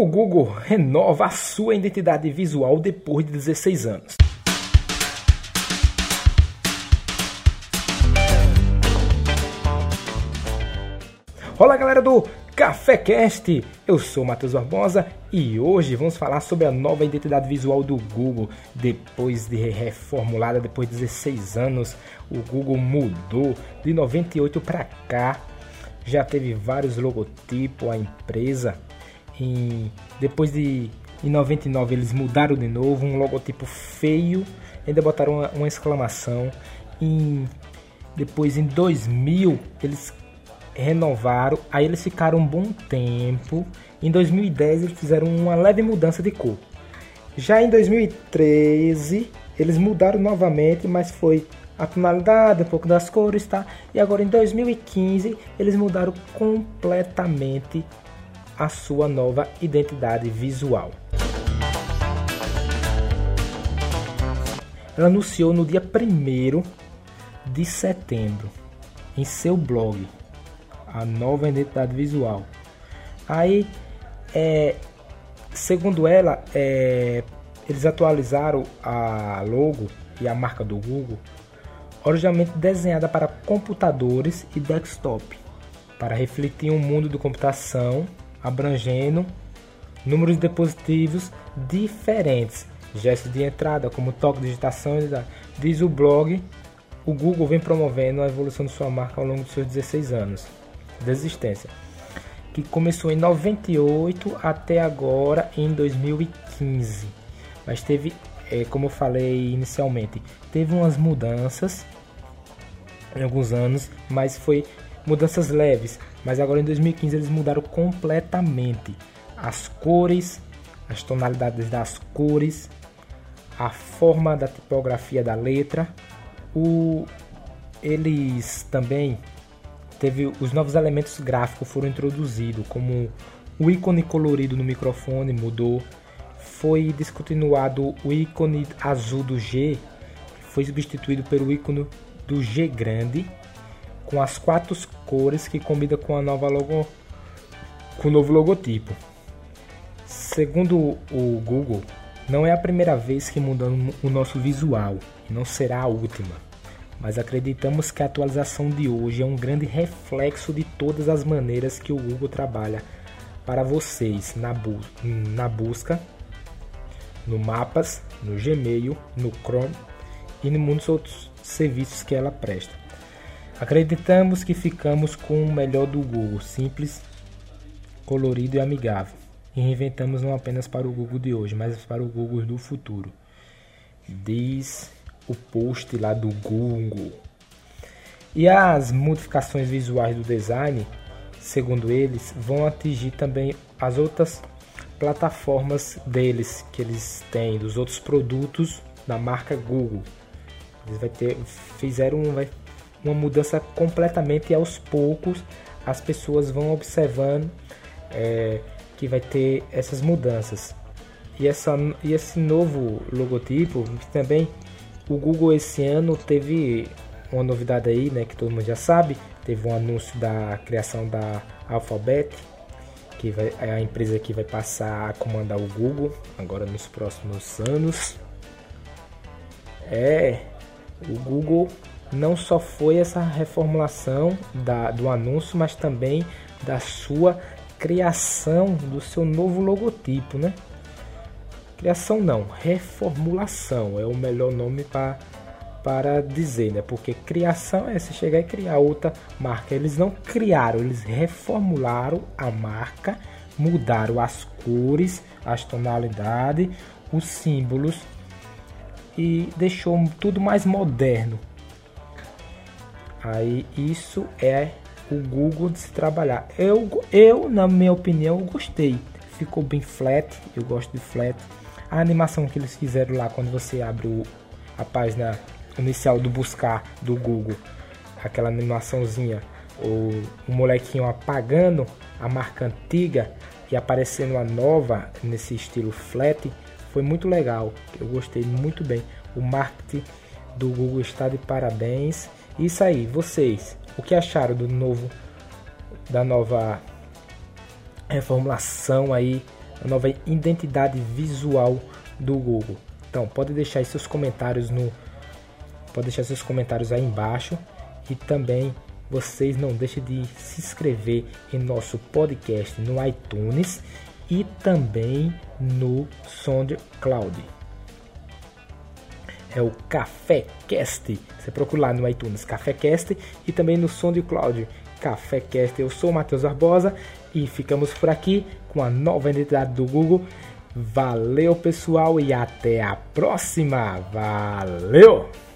O Google renova a sua identidade visual depois de 16 anos. Olá galera do Café Cast, eu sou Matheus Barbosa e hoje vamos falar sobre a nova identidade visual do Google. Depois de reformulada, depois de 16 anos, o Google mudou de 98 para cá. Já teve vários logotipos, a empresa em, depois de em 99 eles mudaram de novo, um logotipo feio, ainda botaram uma, uma exclamação. Em, depois em 2000 eles renovaram, aí eles ficaram um bom tempo. Em 2010 eles fizeram uma leve mudança de cor. Já em 2013 eles mudaram novamente, mas foi a tonalidade, um pouco das cores, tá? E agora em 2015 eles mudaram completamente a sua nova identidade visual. Ela anunciou no dia 1 de setembro em seu blog a nova identidade visual. Aí, é, segundo ela, é, eles atualizaram a logo e a marca do Google, originalmente desenhada para computadores e desktop, para refletir um mundo de computação abrangendo números dispositivos diferentes, gestos de entrada como toque, digitação, diz o blog. O Google vem promovendo a evolução de sua marca ao longo de seus 16 anos de existência, que começou em 98 até agora em 2015. Mas teve, é, como eu falei inicialmente, teve umas mudanças em alguns anos, mas foi mudanças leves, mas agora em 2015 eles mudaram completamente. As cores, as tonalidades das cores, a forma da tipografia da letra. O, eles também teve os novos elementos gráficos foram introduzidos, como o ícone colorido no microfone mudou, foi descontinuado o ícone azul do G, foi substituído pelo ícone do G grande com as quatro cores que combina com a nova logo com o novo logotipo. Segundo o Google, não é a primeira vez que mudamos o nosso visual e não será a última. Mas acreditamos que a atualização de hoje é um grande reflexo de todas as maneiras que o Google trabalha para vocês na, bu na busca, no Mapas, no Gmail, no Chrome e em muitos outros serviços que ela presta. Acreditamos que ficamos com o melhor do Google, simples, colorido e amigável. E reinventamos não apenas para o Google de hoje, mas para o Google do futuro. Diz o post lá do Google. E as modificações visuais do design, segundo eles, vão atingir também as outras plataformas deles que eles têm, dos outros produtos da marca Google. Eles vai ter, fizeram, vai uma mudança completamente e aos poucos as pessoas vão observando é, que vai ter essas mudanças. E, essa, e esse novo logotipo também o Google esse ano teve uma novidade aí, né, que todo mundo já sabe, teve um anúncio da criação da Alphabet, que vai, é a empresa que vai passar a comandar o Google agora nos próximos anos. É, o Google não só foi essa reformulação da, do anúncio, mas também da sua criação do seu novo logotipo, né? Criação não, reformulação é o melhor nome para para dizer, né? Porque criação é se chegar e criar outra marca. Eles não criaram, eles reformularam a marca, mudaram as cores, as tonalidades, os símbolos e deixou tudo mais moderno. Aí isso é o Google de se trabalhar. Eu, eu na minha opinião, gostei. Ficou bem flat, eu gosto de flat. A animação que eles fizeram lá quando você abre o, a página inicial do buscar do Google, aquela animaçãozinha, o, o molequinho apagando a marca antiga e aparecendo a nova nesse estilo flat, foi muito legal. Eu gostei muito bem. O marketing do Google está de parabéns. Isso aí, vocês, o que acharam do novo da nova reformulação aí a nova identidade visual do Google. Então, pode deixar seus comentários no pode deixar seus comentários aí embaixo e também vocês não deixem de se inscrever em nosso podcast no iTunes e também no SoundCloud. É o Café Cast. Você procura lá no iTunes Café Cast e também no SoundCloud Café Cast. Eu sou o Matheus Barbosa e ficamos por aqui com a nova identidade do Google. Valeu, pessoal, e até a próxima. Valeu!